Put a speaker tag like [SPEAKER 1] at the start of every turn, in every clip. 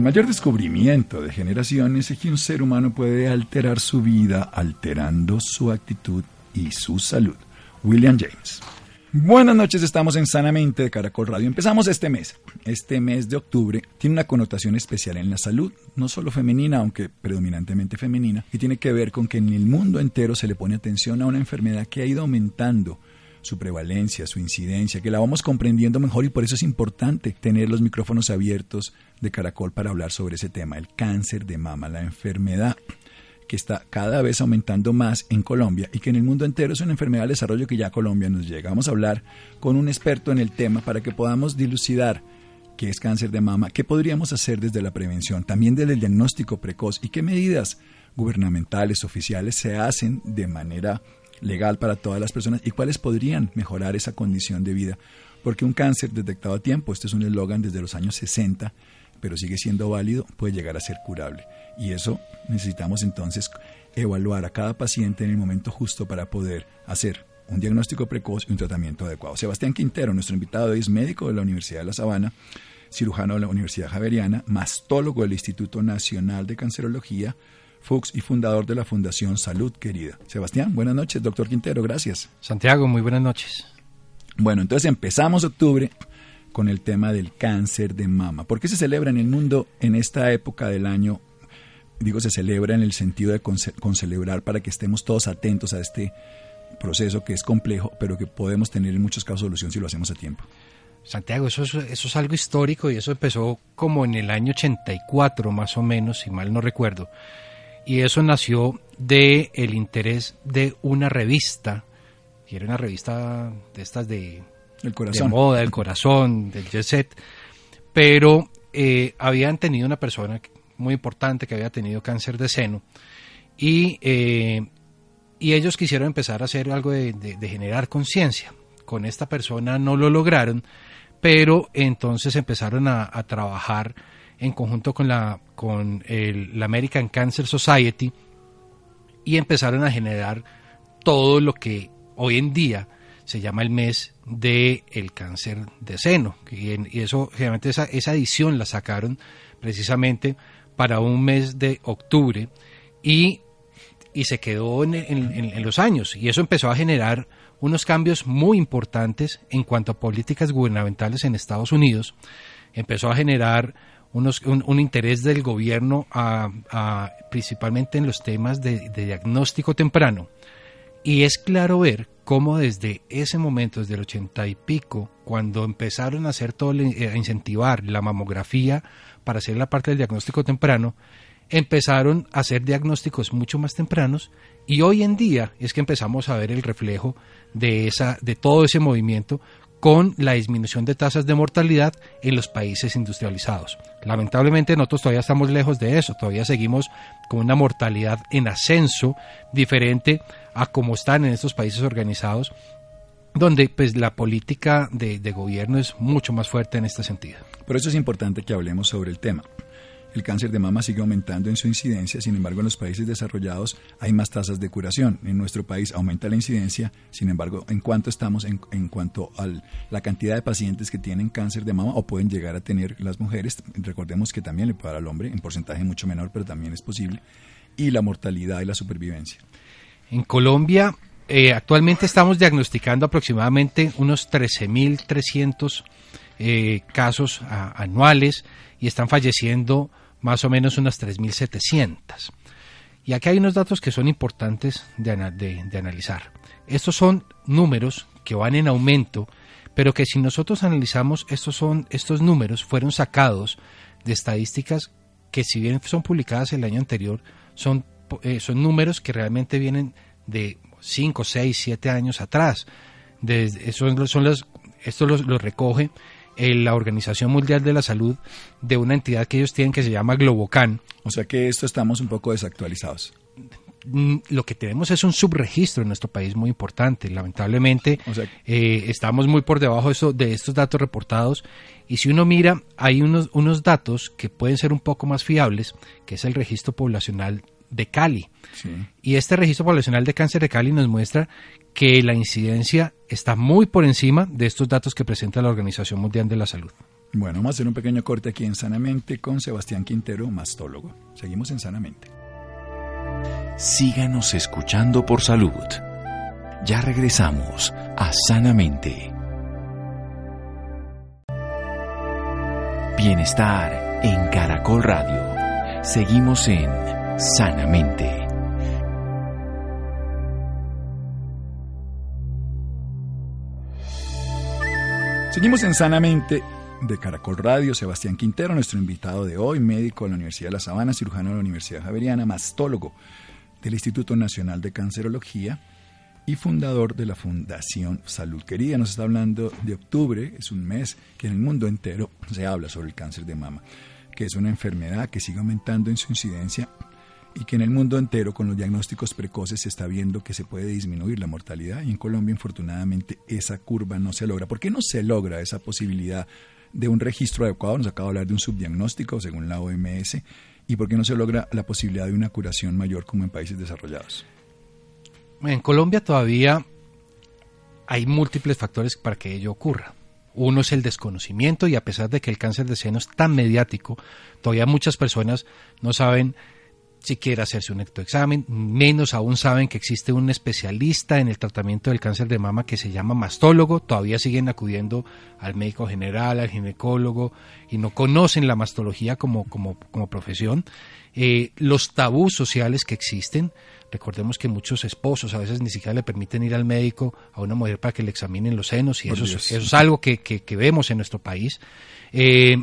[SPEAKER 1] El mayor descubrimiento de generaciones es que un ser humano puede alterar su vida alterando su actitud y su salud. William James. Buenas noches, estamos en Sanamente de Caracol Radio. Empezamos este mes. Este mes de octubre tiene una connotación especial en la salud, no solo femenina, aunque predominantemente femenina, y tiene que ver con que en el mundo entero se le pone atención a una enfermedad que ha ido aumentando su prevalencia, su incidencia, que la vamos comprendiendo mejor y por eso es importante tener los micrófonos abiertos de Caracol para hablar sobre ese tema, el cáncer de mama, la enfermedad que está cada vez aumentando más en Colombia y que en el mundo entero es una enfermedad de desarrollo que ya a Colombia nos llega. Vamos a hablar con un experto en el tema para que podamos dilucidar qué es cáncer de mama, qué podríamos hacer desde la prevención, también desde el diagnóstico precoz y qué medidas gubernamentales, oficiales se hacen de manera legal para todas las personas y cuáles podrían mejorar esa condición de vida. Porque un cáncer detectado a tiempo, este es un eslogan desde los años 60, pero sigue siendo válido, puede llegar a ser curable. Y eso necesitamos entonces evaluar a cada paciente en el momento justo para poder hacer un diagnóstico precoz y un tratamiento adecuado. Sebastián Quintero, nuestro invitado es médico de la Universidad de La Sabana, cirujano de la Universidad Javeriana, mastólogo del Instituto Nacional de Cancerología, Fuchs y fundador de la Fundación Salud Querida. Sebastián, buenas noches, doctor Quintero, gracias.
[SPEAKER 2] Santiago, muy buenas noches.
[SPEAKER 1] Bueno, entonces empezamos octubre con el tema del cáncer de mama. ¿Por qué se celebra en el mundo en esta época del año? Digo, se celebra en el sentido de celebrar para que estemos todos atentos a este proceso que es complejo, pero que podemos tener en muchos casos solución si lo hacemos a tiempo.
[SPEAKER 2] Santiago, eso es, eso es algo histórico y eso empezó como en el año 84 más o menos, si mal no recuerdo y eso nació de el interés de una revista, y era una revista de estas de,
[SPEAKER 1] el corazón.
[SPEAKER 2] moda, del corazón, del jet set, pero eh, habían tenido una persona muy importante que había tenido cáncer de seno y, eh, y ellos quisieron empezar a hacer algo de, generar conciencia. Con esta persona no lo lograron, pero entonces empezaron a, a trabajar en conjunto con la, con el, la American Cancer Society y empezaron a generar todo lo que hoy en día se llama el mes del el cáncer de seno. Y, eso, generalmente esa, esa edición la sacaron precisamente para un mes de octubre y, y se quedó en, en, los años. Y eso empezó a generar unos cambios muy importantes en cuanto a políticas gubernamentales en Estados Unidos. Empezó a generar un, interés del gobierno principalmente en los temas de, diagnóstico temprano. Y es claro ver cómo desde ese momento, desde el ochenta y pico, cuando empezaron a hacer todo, a incentivar la mamografía para hacer la parte del diagnóstico temprano, empezaron a hacer diagnósticos mucho más tempranos y hoy en día es que empezamos a ver el reflejo de esa de todo ese movimiento con la disminución de tasas de mortalidad en los países industrializados. Lamentablemente nosotros todavía estamos lejos de eso, todavía seguimos con una mortalidad en ascenso diferente a como están en estos países organizados, donde pues la política de, de gobierno es mucho más fuerte en este sentido.
[SPEAKER 1] Por eso es importante que hablemos sobre el tema. El cáncer de mama sigue aumentando en su incidencia, sin embargo en los países desarrollados hay más tasas de curación. En nuestro país aumenta la incidencia, sin embargo, en cuanto estamos en, cuanto a la cantidad de pacientes que tienen cáncer de mama o pueden llegar a tener las mujeres, recordemos que también le puede dar al hombre, en porcentaje mucho menor, pero también es posible, y la mortalidad y la supervivencia.
[SPEAKER 2] En Colombia eh, actualmente estamos diagnosticando aproximadamente unos 13.300 eh, casos anuales y están falleciendo más o menos unas 3.700. Y aquí hay unos datos que son importantes de, analizar. Estos son números que van en aumento, pero que si nosotros analizamos estos, son, estos números fueron sacados de estadísticas que si bien son publicadas el año anterior, son, eh, son números que realmente vienen de 5, 6, 7 años atrás. son, son los, esto los, recoge eh, la Organización Mundial de la Salud de una entidad que ellos tienen que se llama Globocan.
[SPEAKER 1] O sea que esto estamos un poco desactualizados.
[SPEAKER 2] Mm, lo que tenemos es un subregistro en nuestro país muy importante. Lamentablemente eh, estamos muy por debajo de, estos datos reportados y si uno mira hay unos, unos datos que pueden ser un poco más fiables, que es el registro poblacional de Cali. Y este registro poblacional de cáncer de Cali nos muestra que la incidencia está muy por encima de estos datos que presenta la Organización Mundial de la Salud.
[SPEAKER 1] Bueno, vamos a hacer un pequeño corte aquí en Sanamente con Sebastián Quintero, mastólogo. Seguimos en Sanamente.
[SPEAKER 3] Síganos escuchando por salud. Ya regresamos a Sanamente. Bienestar en Caracol Radio. Seguimos en Sanamente.
[SPEAKER 1] Seguimos en Sanamente de Caracol Radio, Sebastián Quintero, nuestro invitado de hoy, médico de la Universidad de La Sabana, cirujano de la Universidad Javeriana, mastólogo del Instituto Nacional de Cancerología y fundador de la Fundación Salud Querida. Nos está hablando de octubre, es un mes que en el mundo entero se habla sobre el cáncer de mama, que es una enfermedad que sigue aumentando en su incidencia y que en el mundo entero con los diagnósticos precoces se está viendo que se puede disminuir la mortalidad y en Colombia infortunadamente esa curva no se logra. ¿Por qué no se logra esa posibilidad de un registro adecuado? Nos acaba de hablar de un subdiagnóstico según la OMS y por qué no se logra la posibilidad de una curación mayor como en países desarrollados.
[SPEAKER 2] En Colombia todavía hay múltiples factores para que ello ocurra. Uno es el desconocimiento y a pesar de que el cáncer de seno es tan mediático, todavía muchas personas no saben si quiere hacerse un ectoexamen, menos aún saben que existe un especialista en el tratamiento del cáncer de mama que se llama mastólogo, todavía siguen acudiendo al médico general, al ginecólogo y no conocen la mastología como, como, como profesión. Eh, los tabús sociales que existen, recordemos que muchos esposos a veces ni siquiera le permiten ir al médico a una mujer para que le examinen los senos y eso, eso, es algo que, que, vemos en nuestro país. Eh,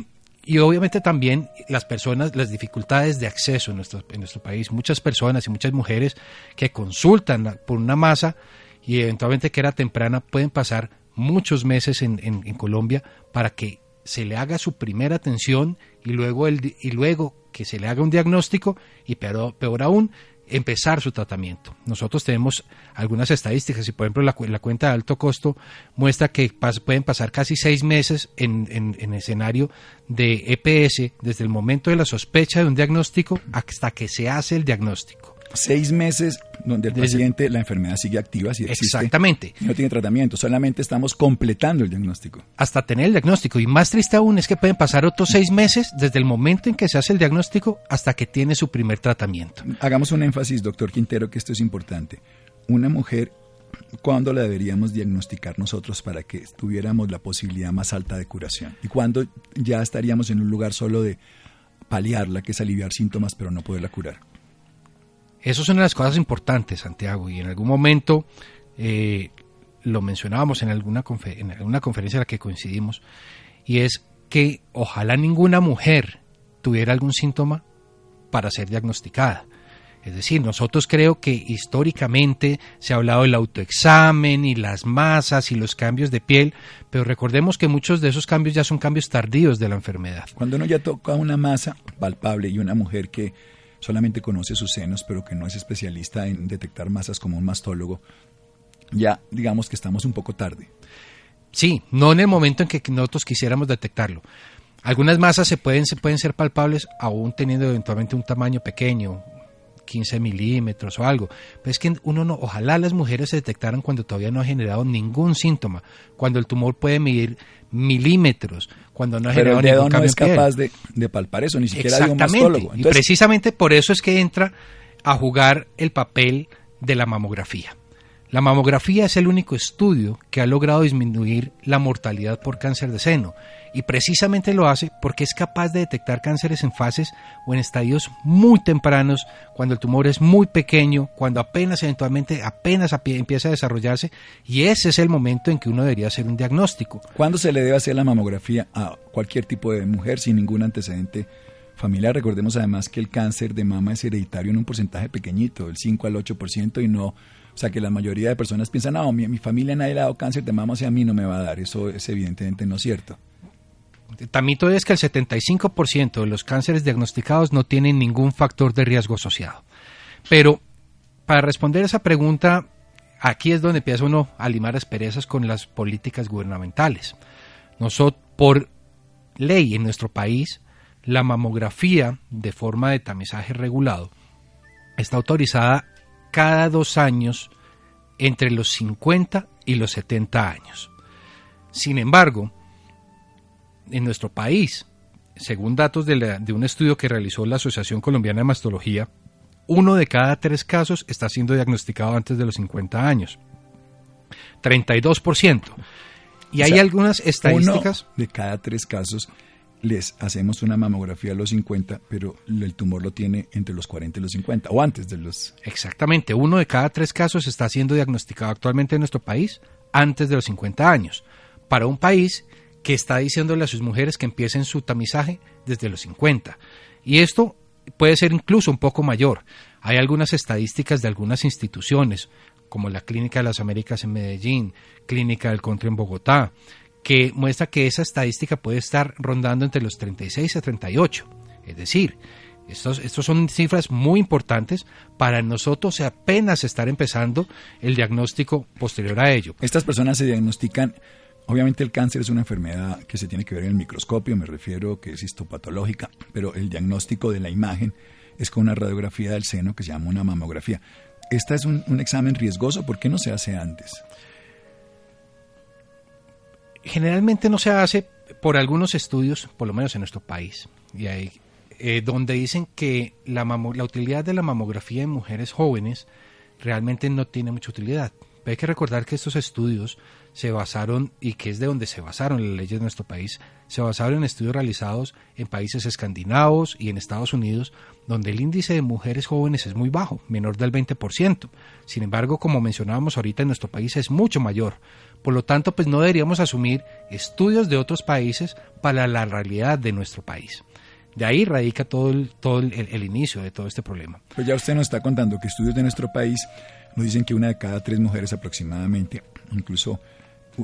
[SPEAKER 2] y obviamente también las personas, las dificultades de acceso en nuestro, en nuestro país. Muchas personas y muchas mujeres que consultan por una masa y eventualmente que era temprana pueden pasar muchos meses en, en, Colombia para que se le haga su primera atención y luego, el, y luego que se le haga un diagnóstico y peor, peor aún empezar su tratamiento. Nosotros tenemos algunas estadísticas y por ejemplo la, la cuenta de alto costo muestra que pueden pasar casi seis meses en, en, escenario de EPS desde el momento de la sospecha de un diagnóstico hasta que se hace el diagnóstico
[SPEAKER 1] seis meses donde el paciente, la enfermedad sigue activa, si existe,
[SPEAKER 2] Exactamente.
[SPEAKER 1] Y no tiene tratamiento, solamente estamos completando el diagnóstico.
[SPEAKER 2] Hasta tener el diagnóstico. Y más triste aún es que pueden pasar otros seis meses desde el momento en que se hace el diagnóstico hasta que tiene su primer tratamiento.
[SPEAKER 1] Hagamos un énfasis, doctor Quintero, que esto es importante. Una mujer, ¿cuándo la deberíamos diagnosticar nosotros para que tuviéramos la posibilidad más alta de curación? ¿Y cuándo ya estaríamos en un lugar solo de paliarla, que es aliviar síntomas, pero no poderla curar?
[SPEAKER 2] Eso es una de las cosas importantes, Santiago, y en algún momento eh, lo mencionábamos en alguna, en alguna conferencia en la que coincidimos, y es que ojalá ninguna mujer tuviera algún síntoma para ser diagnosticada. Es decir, nosotros creo que históricamente se ha hablado del autoexamen y las masas y los cambios de piel, pero recordemos que muchos de esos cambios ya son cambios tardíos de la enfermedad.
[SPEAKER 1] Cuando uno ya toca una masa palpable y una mujer que solamente conoce sus senos, pero que no es especialista en detectar masas como un mastólogo, ya digamos que estamos un poco tarde.
[SPEAKER 2] Sí, no en el momento en que nosotros quisiéramos detectarlo. Algunas masas se pueden, se pueden ser palpables aún teniendo eventualmente un tamaño pequeño, 15 milímetros o algo. Pero es que uno no, ojalá las mujeres se detectaran cuando todavía no ha generado ningún síntoma, cuando el tumor puede medir milímetros, cuando no ha
[SPEAKER 1] generado
[SPEAKER 2] el
[SPEAKER 1] dedo no es capaz de, palpar eso, ni siquiera de un mastólogo.
[SPEAKER 2] y precisamente por eso es que entra a jugar el papel de la mamografía. La mamografía es el único estudio que ha logrado disminuir la mortalidad por cáncer de seno y precisamente lo hace porque es capaz de detectar cánceres en fases o en estadios muy tempranos, cuando el tumor es muy pequeño, cuando apenas eventualmente apenas empieza a desarrollarse y ese es el momento en que uno debería hacer un diagnóstico.
[SPEAKER 1] ¿Cuándo se le debe hacer la mamografía a cualquier tipo de mujer sin ningún antecedente? Familiar. Recordemos además que el cáncer de mama es hereditario en un porcentaje pequeñito, del 5 al 8%, y no o sea que la mayoría de personas piensan, no, mi, mi familia nadie ha dado cáncer de mama, o sea, a mí no me va a dar. Eso es evidentemente no cierto.
[SPEAKER 2] tamito es que el 75% de los cánceres diagnosticados no tienen ningún factor de riesgo asociado. Pero para responder esa pregunta, aquí es donde empieza uno a limar asperezas con las políticas gubernamentales. Nosotros, por ley en nuestro país, la mamografía de forma de tamizaje regulado está autorizada cada dos años entre los 50 y los 70 años. Sin embargo, en nuestro país, según datos de, un estudio que realizó la Asociación Colombiana de Mastología, uno de cada tres casos está siendo diagnosticado antes de los 50 años. 32%. Y hay algunas estadísticas.
[SPEAKER 1] de cada tres casos les hacemos una mamografía a los 50, pero el tumor lo tiene entre los 40 y los 50, o antes de los...
[SPEAKER 2] Exactamente, uno de cada tres casos está siendo diagnosticado actualmente en nuestro país antes de los 50 años. Para un país que está diciéndole a sus mujeres que empiecen su tamizaje desde los 50. Y esto puede ser incluso un poco mayor. Hay algunas estadísticas de algunas instituciones, como la Clínica de las Américas en Medellín, Clínica del Contra en Bogotá, que muestra que esa estadística puede estar rondando entre los 36 a 38. Es decir, estos, estos son cifras muy importantes para nosotros apenas estar empezando el diagnóstico posterior a ello.
[SPEAKER 1] Estas personas se diagnostican Obviamente el cáncer es una enfermedad que se tiene que ver en el microscopio, me refiero que es histopatológica, pero el diagnóstico de la imagen es con una radiografía del seno que se llama una mamografía. ¿Esta es un, examen riesgoso? ¿Por qué no se hace antes?
[SPEAKER 2] Generalmente no se hace por algunos estudios, por lo menos en nuestro país, y hay, eh, donde dicen que la, la utilidad de la mamografía en mujeres jóvenes realmente no tiene mucha utilidad. hay que recordar que estos estudios se basaron, y que es de donde se basaron las leyes de nuestro país, se basaron en estudios realizados en países escandinavos y en Estados Unidos, donde el índice de mujeres jóvenes es muy bajo, menor del 20%. Sin embargo, como mencionábamos ahorita, en nuestro país es mucho mayor. Por lo tanto, pues no deberíamos asumir estudios de otros países para la realidad de nuestro país. De ahí radica todo el, todo el, inicio de todo este problema.
[SPEAKER 1] Pues ya usted nos está contando que estudios de nuestro país nos dicen que una de cada tres mujeres aproximadamente, incluso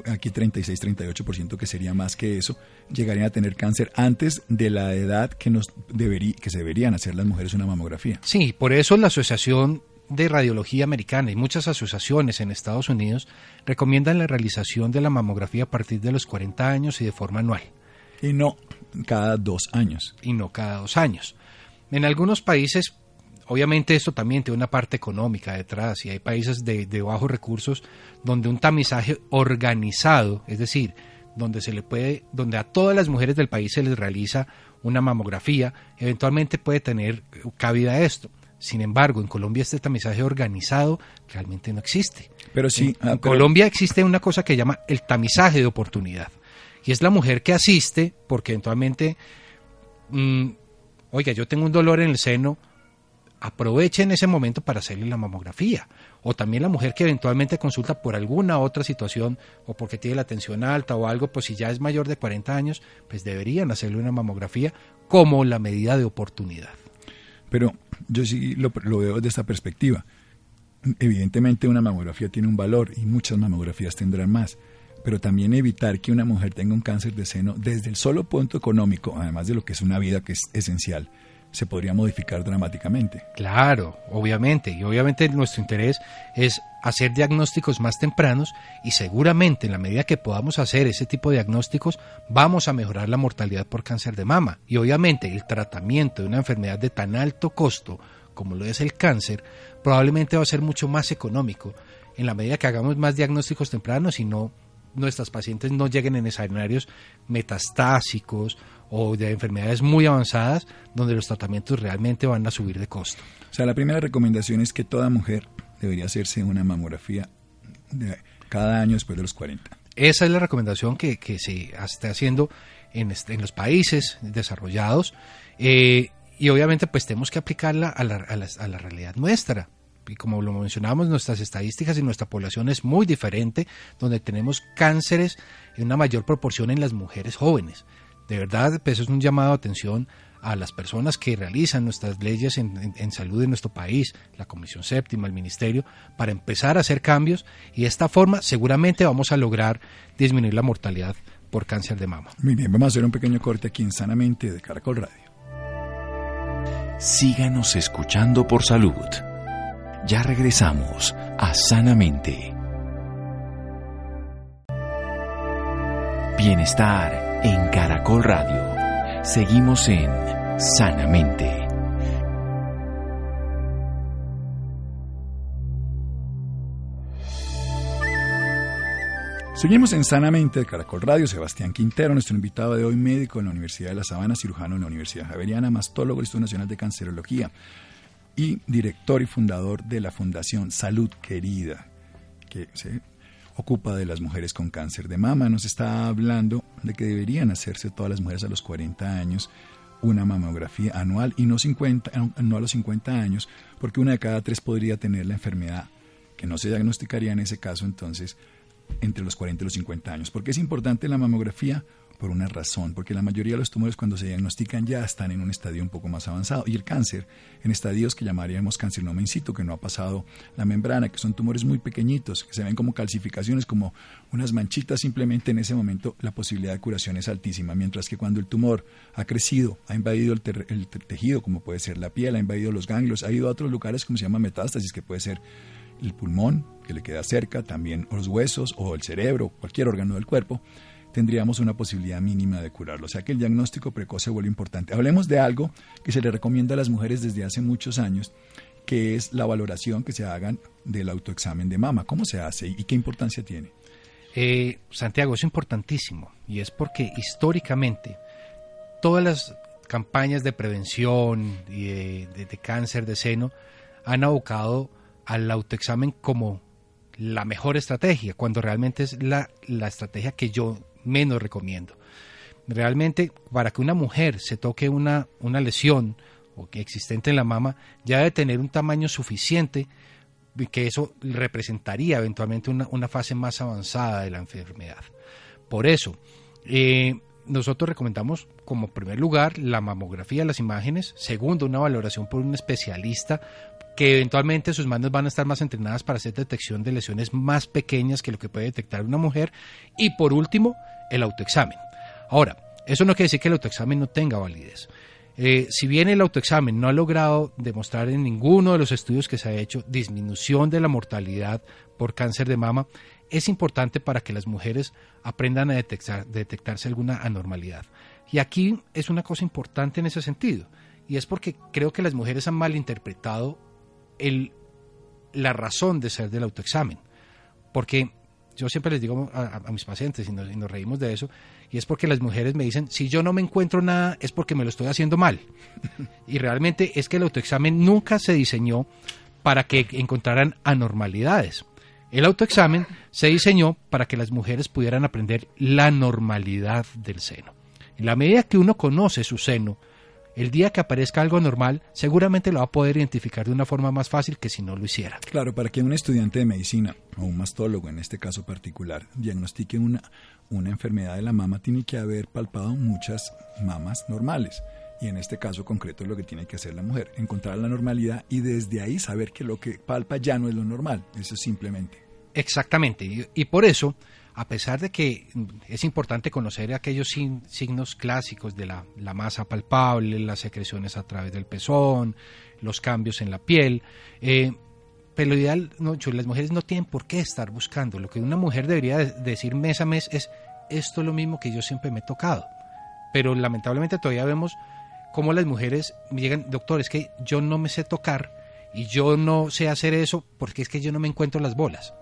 [SPEAKER 1] aquí 36, 38%, que sería más que eso, llegarían a tener cáncer antes de la edad que, nos que se deberían hacer las mujeres una mamografía.
[SPEAKER 2] Sí, por eso la Asociación de Radiología Americana y muchas asociaciones en Estados Unidos recomiendan la realización de la mamografía a partir de los 40 años y de forma anual.
[SPEAKER 1] Y no cada dos años.
[SPEAKER 2] Y no cada dos años. En algunos países Obviamente esto también tiene una parte económica detrás y hay países de, bajos recursos donde un tamizaje organizado, es decir, donde se le puede, donde a todas las mujeres del país se les realiza una mamografía, eventualmente puede tener cabida esto. Sin embargo, en Colombia este tamizaje organizado realmente no existe.
[SPEAKER 1] Pero sí,
[SPEAKER 2] en, ah, Colombia existe una cosa que llama el tamizaje de oportunidad. Y es la mujer que asiste porque eventualmente, mm, oiga, yo tengo un dolor en el seno, aprovechen ese momento para hacerle la mamografía. O también la mujer que eventualmente consulta por alguna otra situación o porque tiene la tensión alta o algo, pues si ya es mayor de 40 años, pues deberían hacerle una mamografía como la medida de oportunidad.
[SPEAKER 1] Pero yo sí lo, lo veo desde esta perspectiva. Evidentemente una mamografía tiene un valor y muchas mamografías tendrán más pero también evitar que una mujer tenga un cáncer de seno desde el solo punto económico, además de lo que es una vida que es esencial, se podría modificar dramáticamente.
[SPEAKER 2] Claro, obviamente, y obviamente nuestro interés es hacer diagnósticos más tempranos y seguramente en la medida que podamos hacer ese tipo de diagnósticos vamos a mejorar la mortalidad por cáncer de mama y obviamente el tratamiento de una enfermedad de tan alto costo como lo es el cáncer probablemente va a ser mucho más económico en la medida que hagamos más diagnósticos tempranos y no nuestras pacientes no lleguen en escenarios metastásicos o de enfermedades muy avanzadas donde los tratamientos realmente van a subir de costo.
[SPEAKER 1] O sea, la primera recomendación es que toda mujer debería hacerse una mamografía cada año después de los 40.
[SPEAKER 2] Esa es la recomendación que, se está haciendo en, en los países desarrollados eh, y obviamente pues tenemos que aplicarla a la, a la realidad nuestra y como lo mencionamos, nuestras estadísticas y nuestra población es muy diferente, donde tenemos cánceres en una mayor proporción en las mujeres jóvenes. De verdad, pues es un llamado de atención a las personas que realizan nuestras leyes en, salud en nuestro país, la Comisión Séptima, el Ministerio, para empezar a hacer cambios y de esta forma seguramente vamos a lograr disminuir la mortalidad por cáncer de mama.
[SPEAKER 1] Muy bien, vamos a hacer un pequeño corte aquí en Sanamente de Caracol Radio.
[SPEAKER 3] Síganos escuchando por salud. Ya regresamos a Sanamente. Bienestar en Caracol Radio. Seguimos en Sanamente.
[SPEAKER 1] Seguimos en Sanamente de Caracol Radio. Sebastián Quintero, nuestro invitado de hoy, médico en la Universidad de La Sabana, cirujano en la Universidad Javeriana, mastólogo del Instituto Nacional de Cancerología y director y fundador de la Fundación Salud Querida, ocupa de las mujeres con cáncer de mama. Nos está hablando de que deberían hacerse todas las mujeres a los 40 años una mamografía anual y no, 50, no a los 50 años, porque una de cada tres podría tener la enfermedad que no se diagnosticaría en ese caso, entonces entre los 40 y los 50 años. ¿Por qué es importante la mamografía? Por una razón, porque la mayoría de los tumores cuando se diagnostican ya están en un estadio un poco más avanzado. Y el cáncer en estadios que llamaríamos carcinoma in situ, que no ha pasado la membrana, que son tumores muy pequeñitos, que se ven como calcificaciones, como unas manchitas, simplemente en ese momento la posibilidad de curación es altísima, mientras que cuando el tumor ha crecido, ha invadido el, el tejido, como puede ser la piel, ha invadido los ganglios, ha ido a otros lugares como se llama metástasis, que puede ser el pulmón, que le queda cerca, también los huesos o el cerebro, cualquier órgano del cuerpo, tendríamos una posibilidad mínima de curarlo. O sea que el diagnóstico precoz se vuelve importante. Hablemos de algo que se le recomienda a las mujeres desde hace muchos años, que es la valoración que se hagan del autoexamen de mama. ¿Cómo se hace y qué importancia tiene?
[SPEAKER 2] Eh, Santiago, es importantísimo y es porque históricamente todas las campañas de prevención y de cáncer de seno han abocado al autoexamen como la mejor estrategia, cuando realmente es la, estrategia que yo menos recomiendo. Realmente, para que una mujer se toque una, una lesión o que existente en la mama, ya debe tener un tamaño suficiente que eso representaría eventualmente una, fase más avanzada de la enfermedad. Por eso, eh, nosotros recomendamos como primer lugar la mamografía las imágenes, segundo una valoración por un especialista que eventualmente sus manos van a estar más entrenadas para hacer detección de lesiones más pequeñas que lo que puede detectar una mujer. Y por último, el autoexamen. Ahora, eso no quiere decir que el autoexamen no tenga validez. Eh, si bien el autoexamen no ha logrado demostrar en ninguno de los estudios que se ha hecho disminución de la mortalidad por cáncer de mama, es importante para que las mujeres aprendan a detectar, detectarse alguna anormalidad. Y aquí es una cosa importante en ese sentido, y es porque creo que las mujeres han malinterpretado el, la razón de ser del autoexamen. Porque yo siempre les digo a, mis pacientes, y nos, reímos de eso, y es porque las mujeres me dicen, si yo no me encuentro nada es porque me lo estoy haciendo mal. y realmente es que el autoexamen nunca se diseñó para que encontraran anormalidades. El autoexamen se diseñó para que las mujeres pudieran aprender la normalidad del seno. En la medida que uno conoce su seno, el día que aparezca algo normal, seguramente lo va a poder identificar de una forma más fácil que si no lo hiciera.
[SPEAKER 1] Claro, para que un estudiante de medicina o un mastólogo en este caso particular diagnostique una, una enfermedad de la mama, tiene que haber palpado muchas mamas normales. Y en este caso concreto es lo que tiene que hacer la mujer, encontrar la normalidad y desde ahí saber que lo que palpa ya no es lo normal, eso simplemente.
[SPEAKER 2] Exactamente, y por eso a pesar de que es importante conocer aquellos signos clásicos de la, masa palpable, las secreciones a través del pezón, los cambios en la piel, eh, pero lo ideal, no, las mujeres no tienen por qué estar buscando. Lo que una mujer debería decir mes a mes es, esto es lo mismo que yo siempre me he tocado. Pero lamentablemente todavía vemos cómo las mujeres llegan, doctor, es que yo no me sé tocar y yo no sé hacer eso porque es que yo no me encuentro las bolas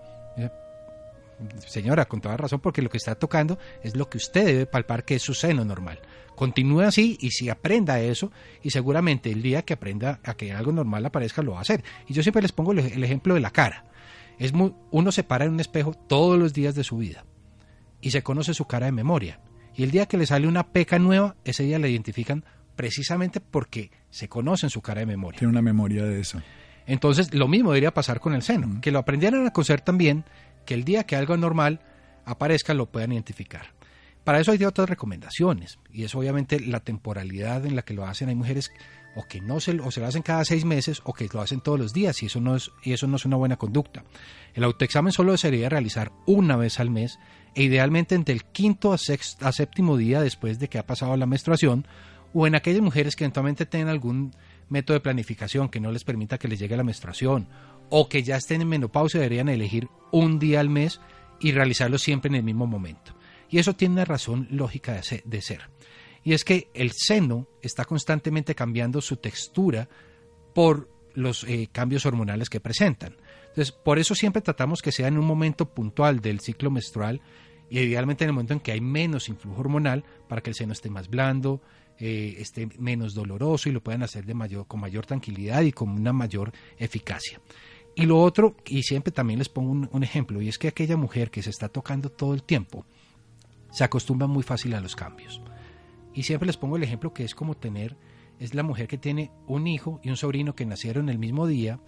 [SPEAKER 2] señora, con toda razón, porque lo que está tocando es lo que usted debe palpar, que es su seno normal. Continúe así y si aprenda eso, y seguramente el día que aprenda a que algo normal aparezca, lo va a hacer. Y yo siempre les pongo el ejemplo de la cara. Es muy, uno se para en un espejo todos los días de su vida y se conoce su cara de memoria. Y el día que le sale una peca nueva, ese día la identifican precisamente porque se conocen su cara de memoria.
[SPEAKER 1] Tiene una memoria de eso.
[SPEAKER 2] Entonces, lo mismo debería pasar con el seno, que lo aprendieran a conocer también que el día que algo normal aparezca lo puedan identificar. Para eso hay otras recomendaciones y es obviamente la temporalidad en la que lo hacen. Hay mujeres o que no se, se lo hacen cada seis meses o que lo hacen todos los días y eso no es, y eso no es una buena conducta. El autoexamen solo se debería realizar una vez al mes e idealmente entre el quinto a, sexto, a séptimo día después de que ha pasado la menstruación o en aquellas mujeres que eventualmente tengan algún método de planificación que no les permita que les llegue la menstruación o que ya estén en menopausia deberían elegir un día al mes y realizarlo siempre en el mismo momento. Y eso tiene una razón lógica de ser. Y es que el seno está constantemente cambiando su textura por los eh, cambios hormonales que presentan. Entonces, por eso siempre tratamos que sea en un momento puntual del ciclo menstrual y idealmente en el momento en que hay menos influjo hormonal para que el seno esté más blando, eh, esté menos doloroso y lo puedan hacer con mayor tranquilidad y con una mayor eficacia. Y lo otro, y siempre también les pongo un, ejemplo, y es que aquella mujer que se está tocando todo el tiempo, se acostumbra muy fácil a los cambios. Y siempre les pongo el ejemplo que es como tener, es la mujer que tiene un hijo y un sobrino que nacieron el mismo día,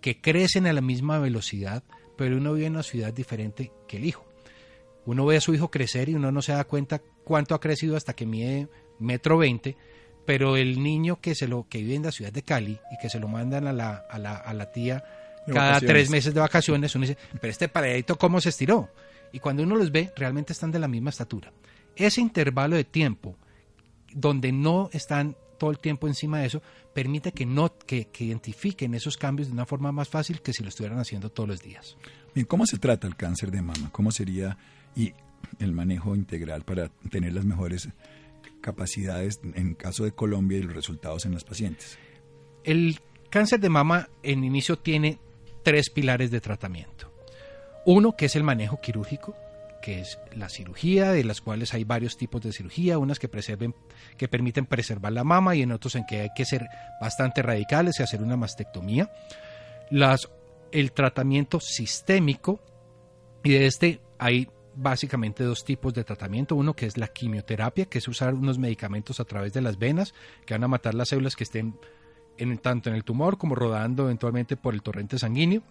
[SPEAKER 2] que crecen a la misma velocidad, pero uno vive en una ciudad diferente que el hijo. Uno ve a su hijo crecer y uno no se da cuenta cuánto ha crecido hasta que mide metro veinte, pero el niño que se lo que vive en la ciudad de Cali y que se lo mandan a la, a la, a la tía cada tres meses de vacaciones, uno dice, pero este paradito cómo se estiró. Y cuando uno los ve, realmente están de la misma estatura. Ese intervalo de tiempo donde no están todo el tiempo encima de eso, permite que, no, que, identifiquen esos cambios de una forma más fácil que si lo estuvieran haciendo todos los días.
[SPEAKER 1] Bien, ¿cómo se trata el cáncer de mama? ¿Cómo sería y el manejo integral para tener las mejores capacidades en caso de Colombia y los resultados en las pacientes?
[SPEAKER 2] El cáncer de mama en inicio tiene tres pilares de tratamiento. Uno que es el manejo quirúrgico, que es la cirugía, de las cuales hay varios tipos de cirugía, unas que preserven, que permiten preservar la mama y en otros en que hay que ser bastante radicales y hacer una mastectomía. Las, el tratamiento sistémico, y de este hay básicamente dos tipos de tratamiento. Uno que es la quimioterapia, que es usar unos medicamentos a través de las venas que van a matar las células que estén en, tanto en el tumor como rodando eventualmente por el torrente sanguíneo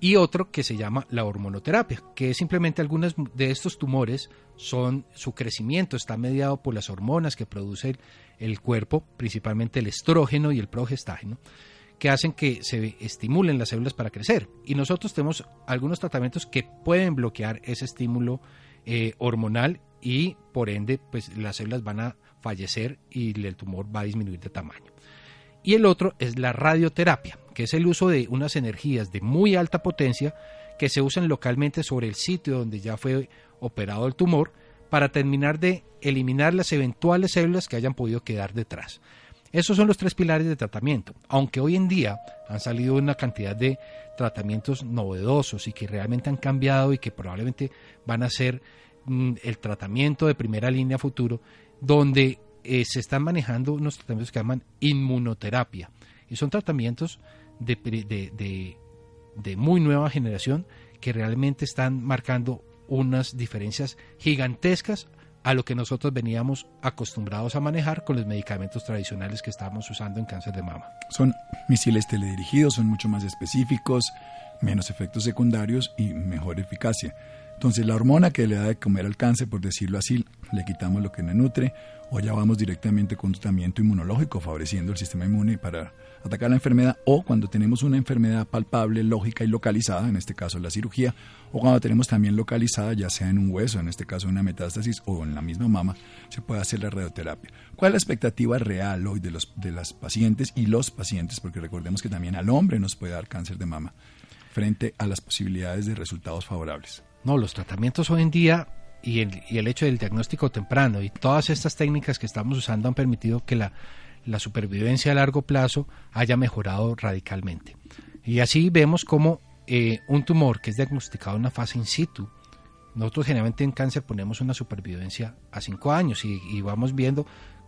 [SPEAKER 2] y otro que se llama la hormonoterapia, que es simplemente algunos de estos tumores son su crecimiento está mediado por las hormonas que produce el, cuerpo, principalmente el estrógeno y el progestágeno, que hacen que se estimulen las células para crecer. Y nosotros tenemos algunos tratamientos que pueden bloquear ese estímulo eh, hormonal y por ende pues las células van a fallecer y el tumor va a disminuir de tamaño. Y el otro es la radioterapia, que es el uso de unas energías de muy alta potencia que se usan localmente sobre el sitio donde ya fue operado el tumor para terminar de eliminar las eventuales células que hayan podido quedar detrás. Esos son los tres pilares de tratamiento, aunque hoy en día han salido una cantidad de tratamientos novedosos y que realmente han cambiado y que probablemente van a ser mm, el tratamiento de primera línea futuro, donde eh, se están manejando unos tratamientos que llaman inmunoterapia. Y son tratamientos de, de, de, muy nueva generación que realmente están marcando unas diferencias gigantescas a lo que nosotros veníamos acostumbrados a manejar con los medicamentos tradicionales que estábamos usando en cáncer de mama.
[SPEAKER 1] Son misiles teledirigidos, son mucho más específicos, menos efectos secundarios y mejor eficacia. Entonces la hormona que le da de comer al cáncer, por decirlo así, le quitamos lo que le nutre, o ya vamos directamente con tratamiento inmunológico, favoreciendo el sistema inmune para atacar la enfermedad, o cuando tenemos una enfermedad palpable, lógica y localizada, en este caso la cirugía, o cuando tenemos también localizada, ya sea en un hueso, en este caso una metástasis, o en la misma mama, se puede hacer la radioterapia. ¿Cuál es la expectativa real hoy de, los, de las pacientes y los pacientes? Porque recordemos que también al hombre nos puede dar cáncer de mama frente a las posibilidades de resultados favorables.
[SPEAKER 2] No, los tratamientos hoy en día y el, hecho del diagnóstico temprano y todas estas técnicas que estamos usando han permitido que la, supervivencia a largo plazo haya mejorado radicalmente. Y así vemos como eh, un tumor que es diagnosticado en una fase in situ, nosotros generalmente en cáncer ponemos una supervivencia a cinco años y, y, vamos viendo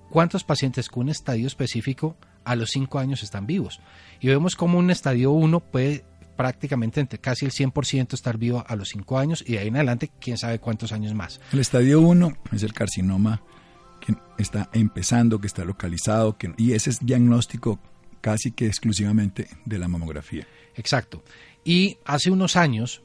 [SPEAKER 2] cuántos pacientes con un estadio específico a los cinco años están vivos. Y vemos como un estadio 1 puede prácticamente entre casi el 100% estar vivo a los 5 años y de ahí en adelante quién sabe cuántos años más.
[SPEAKER 1] El estadio 1 es el carcinoma que está empezando, que está localizado que, y ese es diagnóstico casi que exclusivamente de la mamografía.
[SPEAKER 2] Exacto. Y hace unos años,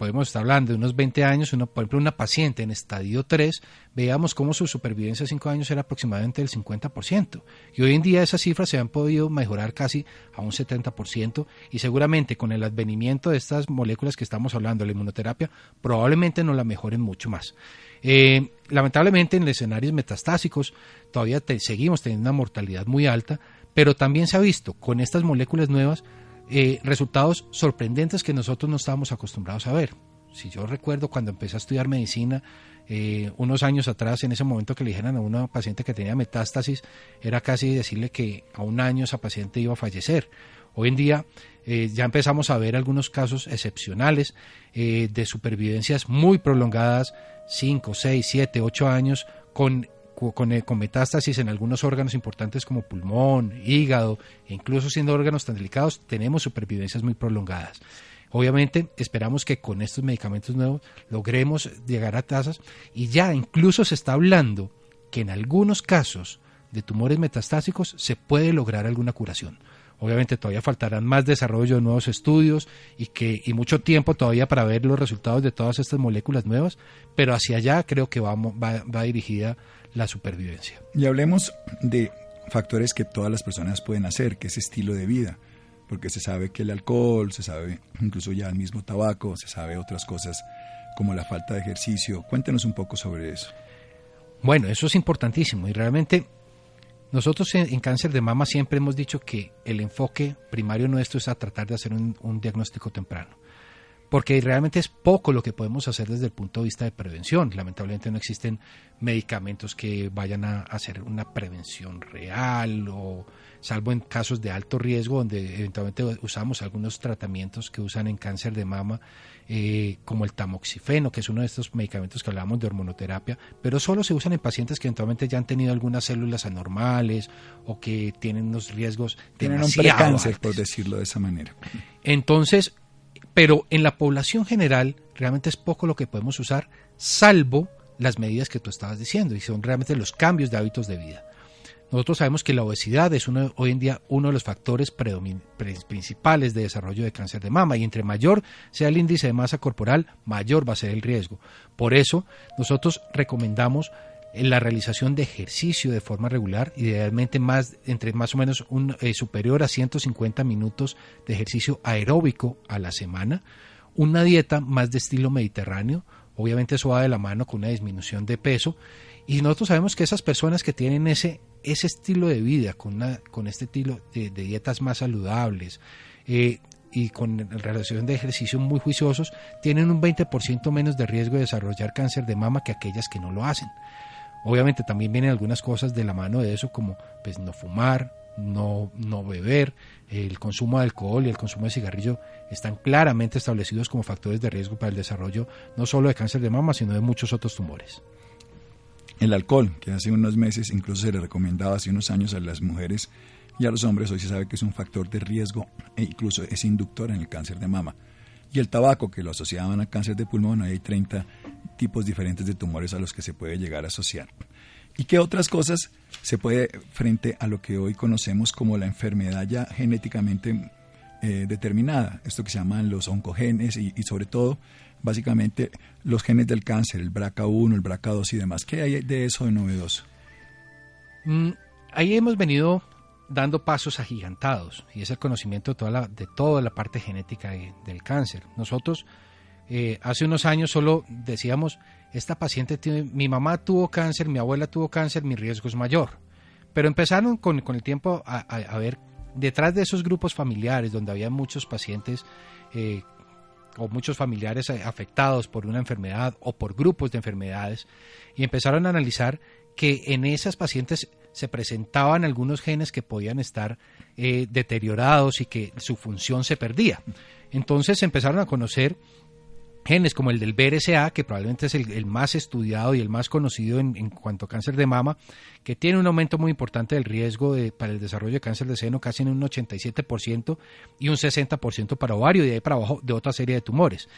[SPEAKER 2] podemos estar hablando de unos 20 años, por ejemplo, una paciente en estadio 3, veamos cómo su supervivencia a 5 años era aproximadamente del 50%. Y hoy en día esas cifras se han podido mejorar casi a un 70% y seguramente con el advenimiento de estas moléculas que estamos hablando, la inmunoterapia, probablemente no la mejoren mucho más. Eh, lamentablemente en escenarios metastásicos todavía seguimos teniendo una mortalidad muy alta, pero también se ha visto con estas moléculas nuevas eh, resultados sorprendentes que nosotros no estábamos acostumbrados a ver. Si yo recuerdo cuando empecé a estudiar medicina, eh, unos años atrás, en ese momento que le dijeran a una paciente que tenía metástasis, era casi decirle que a un año esa paciente iba a fallecer. Hoy en día eh, ya empezamos a ver algunos casos excepcionales de supervivencias muy prolongadas, 5, 6, 7, 8 años, con eh, con, metástasis en algunos órganos importantes como pulmón, hígado, e incluso siendo órganos tan delicados, tenemos supervivencias muy prolongadas. Obviamente esperamos que con estos medicamentos nuevos logremos llegar a tasas y ya incluso se está hablando que en algunos casos de tumores metastásicos se puede lograr alguna curación. Obviamente todavía faltarán más desarrollo de nuevos estudios y, que, y mucho tiempo todavía para ver los resultados de todas estas moléculas nuevas, pero hacia allá creo que va, va dirigida la supervivencia.
[SPEAKER 1] Y hablemos de factores que todas las personas pueden hacer, que es estilo de vida, porque se sabe que el alcohol, se sabe incluso ya el mismo tabaco, se sabe otras cosas como la falta de ejercicio. Cuéntenos un poco sobre eso.
[SPEAKER 2] Bueno, eso es importantísimo y realmente nosotros en, cáncer de mama siempre hemos dicho que el enfoque primario nuestro es a tratar de hacer un diagnóstico temprano porque realmente es poco lo que podemos hacer desde el punto de vista de prevención. Lamentablemente no existen medicamentos que vayan a hacer una prevención real o salvo en casos de alto riesgo donde eventualmente usamos algunos tratamientos que usan en cáncer de mama eh, como el tamoxifeno que es uno de estos medicamentos que hablábamos de hormonoterapia pero solo se usan en pacientes que eventualmente ya han tenido algunas células anormales o que tienen unos riesgos
[SPEAKER 1] tienen un precáncer por decirlo de esa manera
[SPEAKER 2] entonces pero en la población general realmente es poco lo que podemos usar, salvo las medidas que tú estabas diciendo, y son realmente los cambios de hábitos de vida. Nosotros sabemos que la obesidad es hoy en día uno de los factores principales de desarrollo de cáncer de mama y entre mayor sea el índice de masa corporal, mayor va a ser el riesgo. Por eso nosotros recomendamos en la realización de ejercicio de forma regular, idealmente más entre más o menos un, eh, superior a 150 minutos de ejercicio aeróbico a la semana, una dieta más de estilo mediterráneo, obviamente eso va de la mano con una disminución de peso, y nosotros sabemos que esas personas que tienen ese, ese estilo de vida, con, con este estilo de, dietas más saludables, eh, y con relación de ejercicio muy juiciosos, tienen un 20% menos de riesgo de desarrollar cáncer de mama que aquellas que no lo hacen. Obviamente también vienen algunas cosas de la mano de eso como pues no fumar, no, no beber, el consumo de alcohol y el consumo de cigarrillo están claramente establecidos como factores de riesgo para el desarrollo no solo de cáncer de mama, sino de muchos otros tumores.
[SPEAKER 1] El alcohol, que hace unos meses incluso se le recomendaba hace unos años a las mujeres y a los hombres, hoy se sabe que es un factor de riesgo e incluso es inductor en el cáncer de mama. Y el tabaco, que lo asociaban a cáncer de pulmón, hay 30 tipos diferentes de tumores a los que se puede llegar a asociar. ¿Y qué otras cosas se puede, frente a lo que hoy conocemos como la enfermedad ya genéticamente eh, determinada, esto que se llaman los oncogenes y, sobre todo, básicamente, los genes del cáncer, el BRCA1, el BRCA2 y demás? ¿Qué hay de eso de novedoso?
[SPEAKER 2] Mm, ahí hemos venido dando pasos agigantados y es el conocimiento de toda la, de toda la parte genética del cáncer. Nosotros eh, hace unos años solo decíamos, esta paciente tiene, mi mamá tuvo cáncer, mi abuela tuvo cáncer, mi riesgo es mayor. Pero empezaron con, el tiempo a, ver detrás de esos grupos familiares donde había muchos pacientes eh, o muchos familiares afectados por una enfermedad o por grupos de enfermedades y empezaron a analizar que en esas pacientes se presentaban algunos genes que podían estar eh, deteriorados y que su función se perdía. Entonces empezaron a conocer genes como el del BRCA, que probablemente es el, más estudiado y el más conocido en, cuanto a cáncer de mama, que tiene un aumento muy importante del riesgo para el desarrollo de cáncer de seno, casi en un 87% y un 60% para ovario y de ahí para abajo de otra serie de tumores.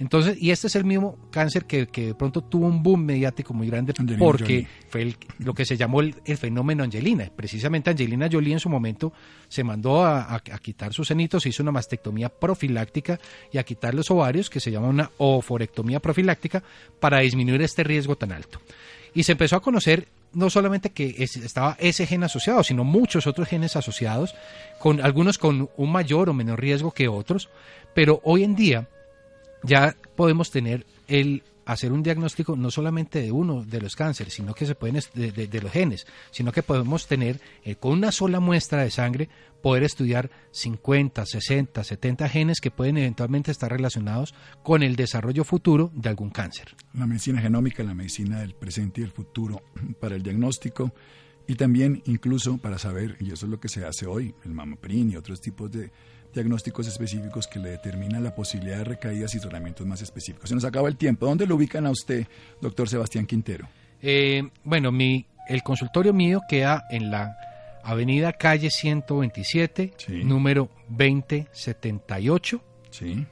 [SPEAKER 2] Entonces, y este es el mismo cáncer que, que de pronto tuvo un boom mediático muy grande
[SPEAKER 1] Angelina
[SPEAKER 2] porque
[SPEAKER 1] Jolie.
[SPEAKER 2] fue el- lo que se llamó el, el fenómeno Angelina. Precisamente Angelina Jolie en su momento se mandó a, a- a quitar sus senitos, hizo una mastectomía profiláctica y a quitar los ovarios, que se llama una oforectomía profiláctica, para disminuir este riesgo tan alto. Y se empezó a conocer no solamente que es- estaba ese gen asociado, sino muchos otros genes asociados, con algunos con un mayor o menor riesgo que otros, pero hoy en día ya podemos tener el hacer un diagnóstico no solamente de uno de los cánceres, sino que se pueden de, de- los genes, sino que podemos tener eh, con una sola muestra de sangre poder estudiar 50, 60, 70 genes que pueden eventualmente estar relacionados con el desarrollo futuro de algún cáncer.
[SPEAKER 1] La medicina genómica, la medicina del presente y el futuro para el diagnóstico y también incluso para saber, y eso es lo que se hace hoy, el mamaprin y otros tipos de diagnósticos específicos que le determinan la posibilidad de recaídas y tratamientos más específicos. Se nos acaba el tiempo. ¿Dónde lo ubican a usted, doctor Sebastián Quintero?
[SPEAKER 2] Eh, bueno, mi, el consultorio mío queda en la avenida calle 127,
[SPEAKER 1] Sí.
[SPEAKER 2] número 2078.
[SPEAKER 1] Sí,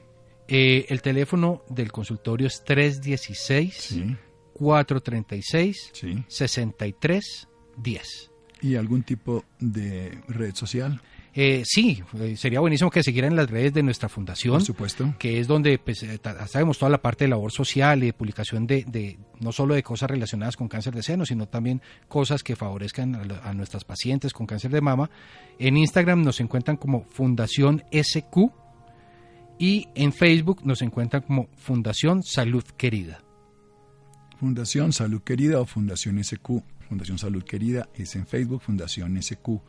[SPEAKER 2] Eh, el teléfono del consultorio es 316
[SPEAKER 1] sí,
[SPEAKER 2] 436
[SPEAKER 1] sí.
[SPEAKER 2] 6310.
[SPEAKER 1] ¿Y algún tipo de red social?
[SPEAKER 2] Eh, sí, eh, sería buenísimo que siguieran las redes de nuestra fundación.
[SPEAKER 1] Por supuesto.
[SPEAKER 2] que es donde pues, eh, sabemos toda la parte de labor social y de publicación de, de no solo de cosas relacionadas con cáncer de seno, sino también cosas que favorezcan a, a nuestras pacientes con cáncer de mama. En Instagram nos encuentran como Fundación SQ y en Facebook nos encuentran como Fundación Salud Querida.
[SPEAKER 1] Fundación Salud Querida o Fundación SQ. Fundación Salud Querida es en Facebook, Fundación SQ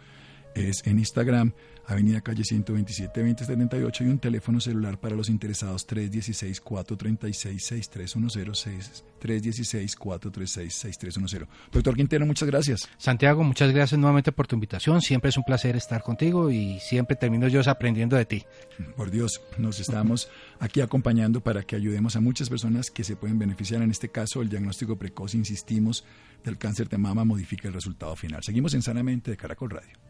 [SPEAKER 1] es en Instagram, Avenida Calle 127 2078 y un teléfono celular para los interesados 316-436-6310, 316-436-6310. Doctor Quintero, muchas gracias.
[SPEAKER 2] Santiago, muchas gracias nuevamente por tu invitación. Siempre es un placer estar contigo y siempre termino yo aprendiendo de ti.
[SPEAKER 1] Por Dios, nos estamos aquí acompañando para que ayudemos a muchas personas que se pueden beneficiar. En este caso, el diagnóstico precoz, insistimos, del cáncer de mama modifica el resultado final. Seguimos en Sanamente de Caracol Radio.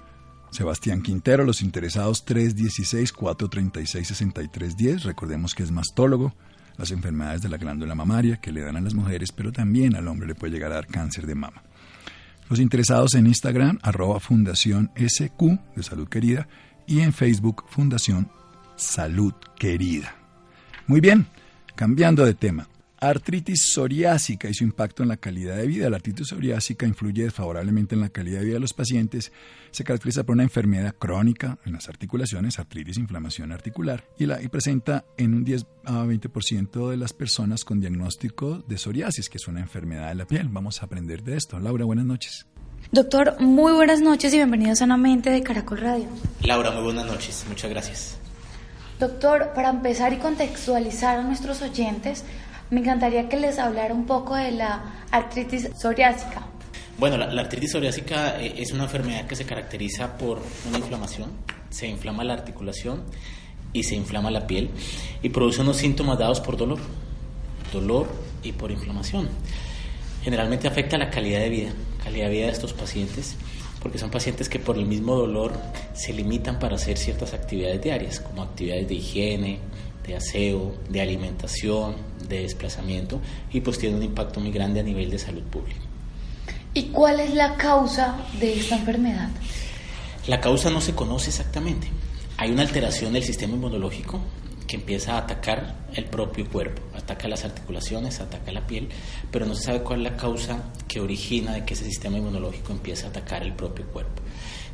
[SPEAKER 1] Sebastián Quintero, los interesados 316-436-6310. Recordemos que es mastólogo. Las enfermedades de la glándula mamaria que le dan a las mujeres, pero también al hombre le puede llegar a dar cáncer de mama. Los interesados en Instagram, arroba Fundación SQ de Salud Querida y en Facebook, Fundación Salud Querida. Muy bien, cambiando de tema. Artritis psoriásica y su impacto en la calidad de vida. La artritis psoriásica influye desfavorablemente en la calidad de vida de los pacientes. Se caracteriza por una enfermedad crónica en las articulaciones, artritis, inflamación articular, y, la, y presenta en un 10 a 20% de las personas con diagnóstico de psoriasis, que es una enfermedad de la piel. Vamos a aprender de esto. Laura, buenas noches.
[SPEAKER 4] Doctor, muy buenas noches y bienvenido sanamente de Caracol Radio.
[SPEAKER 5] Laura, muy buenas noches. Muchas gracias.
[SPEAKER 4] Doctor, para empezar y contextualizar a nuestros oyentes, me encantaría que les hablara un poco de la artritis psoriásica.
[SPEAKER 5] Bueno, la, artritis psoriásica eh, es una enfermedad que se caracteriza por una inflamación. Se inflama la articulación y se inflama la piel y produce unos síntomas dados por dolor. Dolor y por inflamación. Generalmente afecta la calidad de vida, calidad de vida de estos pacientes, porque son pacientes que por el mismo dolor se limitan para hacer ciertas actividades diarias, como actividades de higiene, de aseo, de alimentación, de desplazamiento, y pues tiene un impacto muy grande a nivel de salud pública.
[SPEAKER 4] ¿Y cuál es la causa de esta enfermedad?
[SPEAKER 5] La causa no se conoce exactamente. Hay una alteración del sistema inmunológico que empieza a atacar el propio cuerpo, ataca las articulaciones, ataca la piel, pero no se sabe cuál es la causa que origina de que ese sistema inmunológico empiece a atacar el propio cuerpo.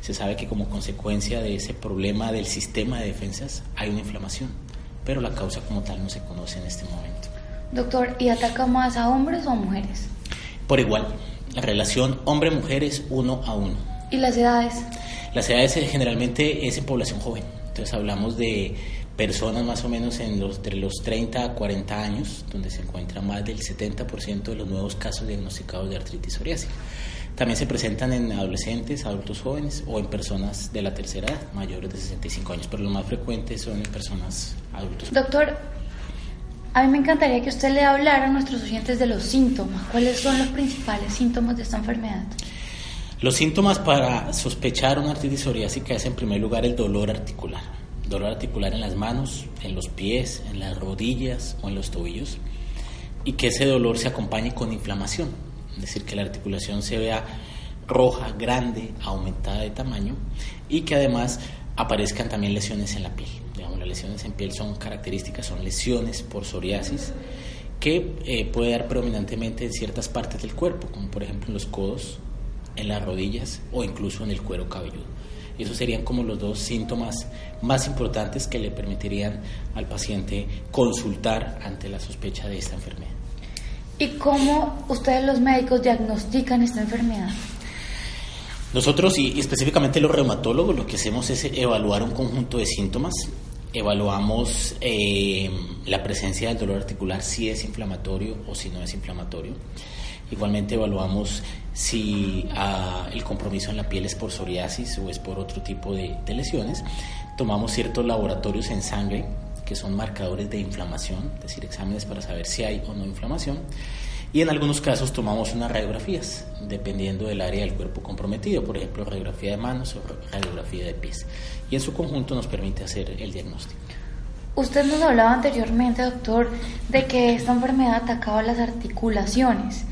[SPEAKER 5] Se sabe que como consecuencia de ese problema del sistema de defensas hay una inflamación, pero la causa como tal no se conoce en este momento.
[SPEAKER 4] Doctor, ¿y ataca más a hombres o a mujeres?
[SPEAKER 5] Por igual, la relación hombre-mujer es uno a uno.
[SPEAKER 4] ¿Y las edades?
[SPEAKER 5] Las edades eh, generalmente es en población joven, entonces hablamos de personas más o menos en los, entre los 30 a 40 años, donde se encuentra más del 70% de los nuevos casos diagnosticados de artritis psoriásica. También se presentan en adolescentes, adultos jóvenes o en personas de la tercera edad, mayores de 65 años, pero lo más frecuente son en personas adultos.
[SPEAKER 4] Doctor, a mí me encantaría que usted le hablara a nuestros oyentes de los síntomas. ¿Cuáles son los principales síntomas de esta enfermedad?
[SPEAKER 5] Los síntomas para sospechar una artritis psoriásica es en primer lugar el dolor articular. Dolor articular en las manos, en los pies, en las rodillas o en los tobillos. Y que ese dolor se acompañe con inflamación. Es decir, que la articulación se vea roja, grande, aumentada de tamaño y que además aparezcan también lesiones en la piel. Las lesiones en piel son características, son lesiones por psoriasis que eh, puede dar predominantemente en ciertas partes del cuerpo, como por ejemplo en los codos, en las rodillas o incluso en el cuero cabelludo. Y esos serían como los dos síntomas más importantes que le permitirían al paciente consultar ante la sospecha de esta enfermedad.
[SPEAKER 4] ¿Y cómo ustedes los médicos diagnostican esta enfermedad?
[SPEAKER 5] Nosotros y, específicamente los reumatólogos lo que hacemos es evaluar un conjunto de síntomas. Evaluamos eh, la presencia del dolor articular, si es inflamatorio o si no es inflamatorio. Igualmente evaluamos si ah, el compromiso en la piel es por psoriasis o es por otro tipo de, lesiones. Tomamos ciertos laboratorios en sangre que son marcadores de inflamación, es decir, exámenes para saber si hay o no inflamación. Y en algunos casos tomamos unas radiografías, dependiendo del área del cuerpo comprometido, por ejemplo, radiografía de manos o radiografía de pies. Y en su conjunto nos permite hacer el diagnóstico.
[SPEAKER 4] Usted nos hablaba anteriormente, doctor, de que esta enfermedad atacaba las articulaciones.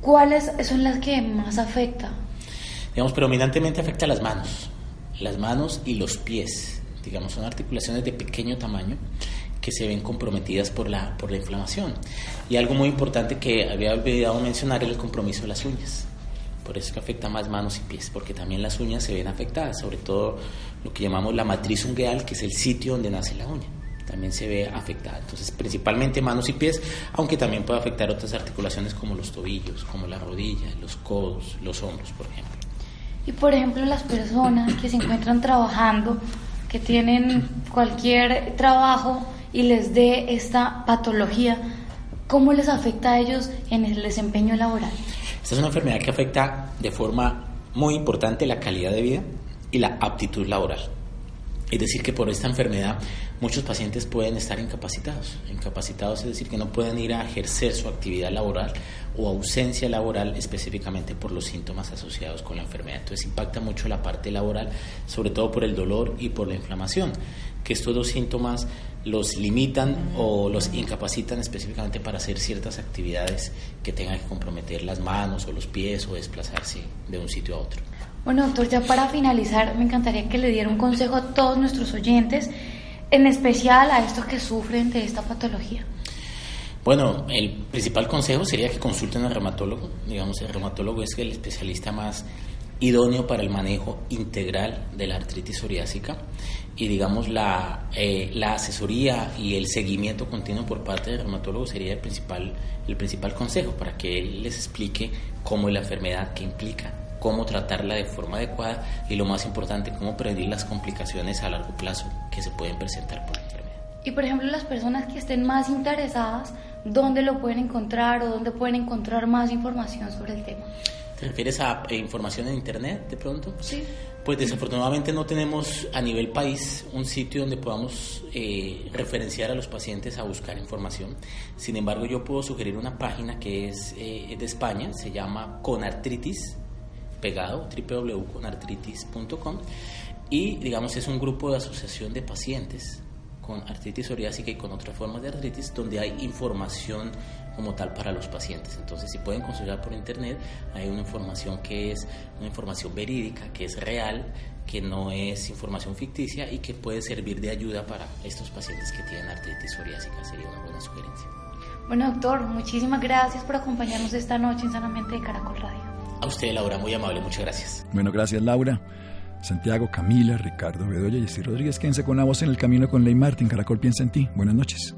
[SPEAKER 4] ¿Cuáles son las que más afecta?
[SPEAKER 5] Digamos, predominantemente afecta a las manos, las manos y los pies. Digamos, son articulaciones de pequeño tamaño que se ven comprometidas por la, por la inflamación. Y algo muy importante que había olvidado mencionar es el compromiso de las uñas. Por eso es que afecta más manos y pies, porque también las uñas se ven afectadas, sobre todo lo que llamamos la matriz ungueal, que es el sitio donde nace la uña también se ve afectada. Entonces, principalmente manos y pies, aunque también puede afectar otras articulaciones como los tobillos, como la rodilla, los codos, los hombros, por ejemplo.
[SPEAKER 4] Y por ejemplo, las personas que se encuentran trabajando, que tienen cualquier trabajo y les dé esta patología, ¿cómo les afecta a ellos en el desempeño laboral?
[SPEAKER 5] Esta es una enfermedad que afecta de forma muy importante la calidad de vida y la aptitud laboral. Es decir, que por esta enfermedad muchos pacientes pueden estar incapacitados. Incapacitados es decir, que no pueden ir a ejercer su actividad laboral o ausencia laboral específicamente por los síntomas asociados con la enfermedad. Entonces impacta mucho la parte laboral, sobre todo por el dolor y por la inflamación, que estos dos síntomas los limitan o los incapacitan específicamente para hacer ciertas actividades que tengan que comprometer las manos o los pies o desplazarse de un sitio a otro.
[SPEAKER 4] Bueno, doctor, ya para finalizar, me encantaría que le diera un consejo a todos nuestros oyentes, en especial a estos que sufren de esta patología.
[SPEAKER 5] Bueno, el principal consejo sería que consulten al reumatólogo. Digamos, el reumatólogo es el especialista más idóneo para el manejo integral de la artritis psoriásica y digamos la, eh, la asesoría y el seguimiento continuo por parte del reumatólogo sería el principal, el principal consejo para que él les explique cómo es la enfermedad, qué implica, cómo tratarla de forma adecuada y lo más importante, cómo prevenir las complicaciones a largo plazo que se pueden presentar por la enfermedad.
[SPEAKER 4] Y por ejemplo, las personas que estén más interesadas, ¿dónde lo pueden encontrar o dónde pueden encontrar más información sobre el tema?
[SPEAKER 5] ¿Te refieres a eh, información en Internet de pronto?
[SPEAKER 4] Sí.
[SPEAKER 5] Pues desafortunadamente no tenemos a nivel país un sitio donde podamos eh, referenciar a los pacientes a buscar información. Sin embargo, yo puedo sugerir una página que es eh, de España, se llama Conartritis pegado, www.conartritis.com, y digamos es un grupo de asociación de pacientes con artritis psoriásica y con otras formas de artritis donde hay información como tal para los pacientes. Entonces, si pueden consultar por internet, hay una información que es una información verídica, que es real, que no es información ficticia y que puede servir de ayuda para estos pacientes que tienen artritis psoriásica. Sería una buena sugerencia.
[SPEAKER 4] Bueno, doctor, muchísimas gracias por acompañarnos esta noche en Sanamente de Caracol Radio.
[SPEAKER 5] A usted, Laura, muy amable, muchas gracias.
[SPEAKER 1] Bueno, gracias, Laura. Santiago, Camila, Ricardo Bedoya y Esther Rodríguez, quédense con la voz en el camino con Ley Martín. Caracol piensa en ti. Buenas noches.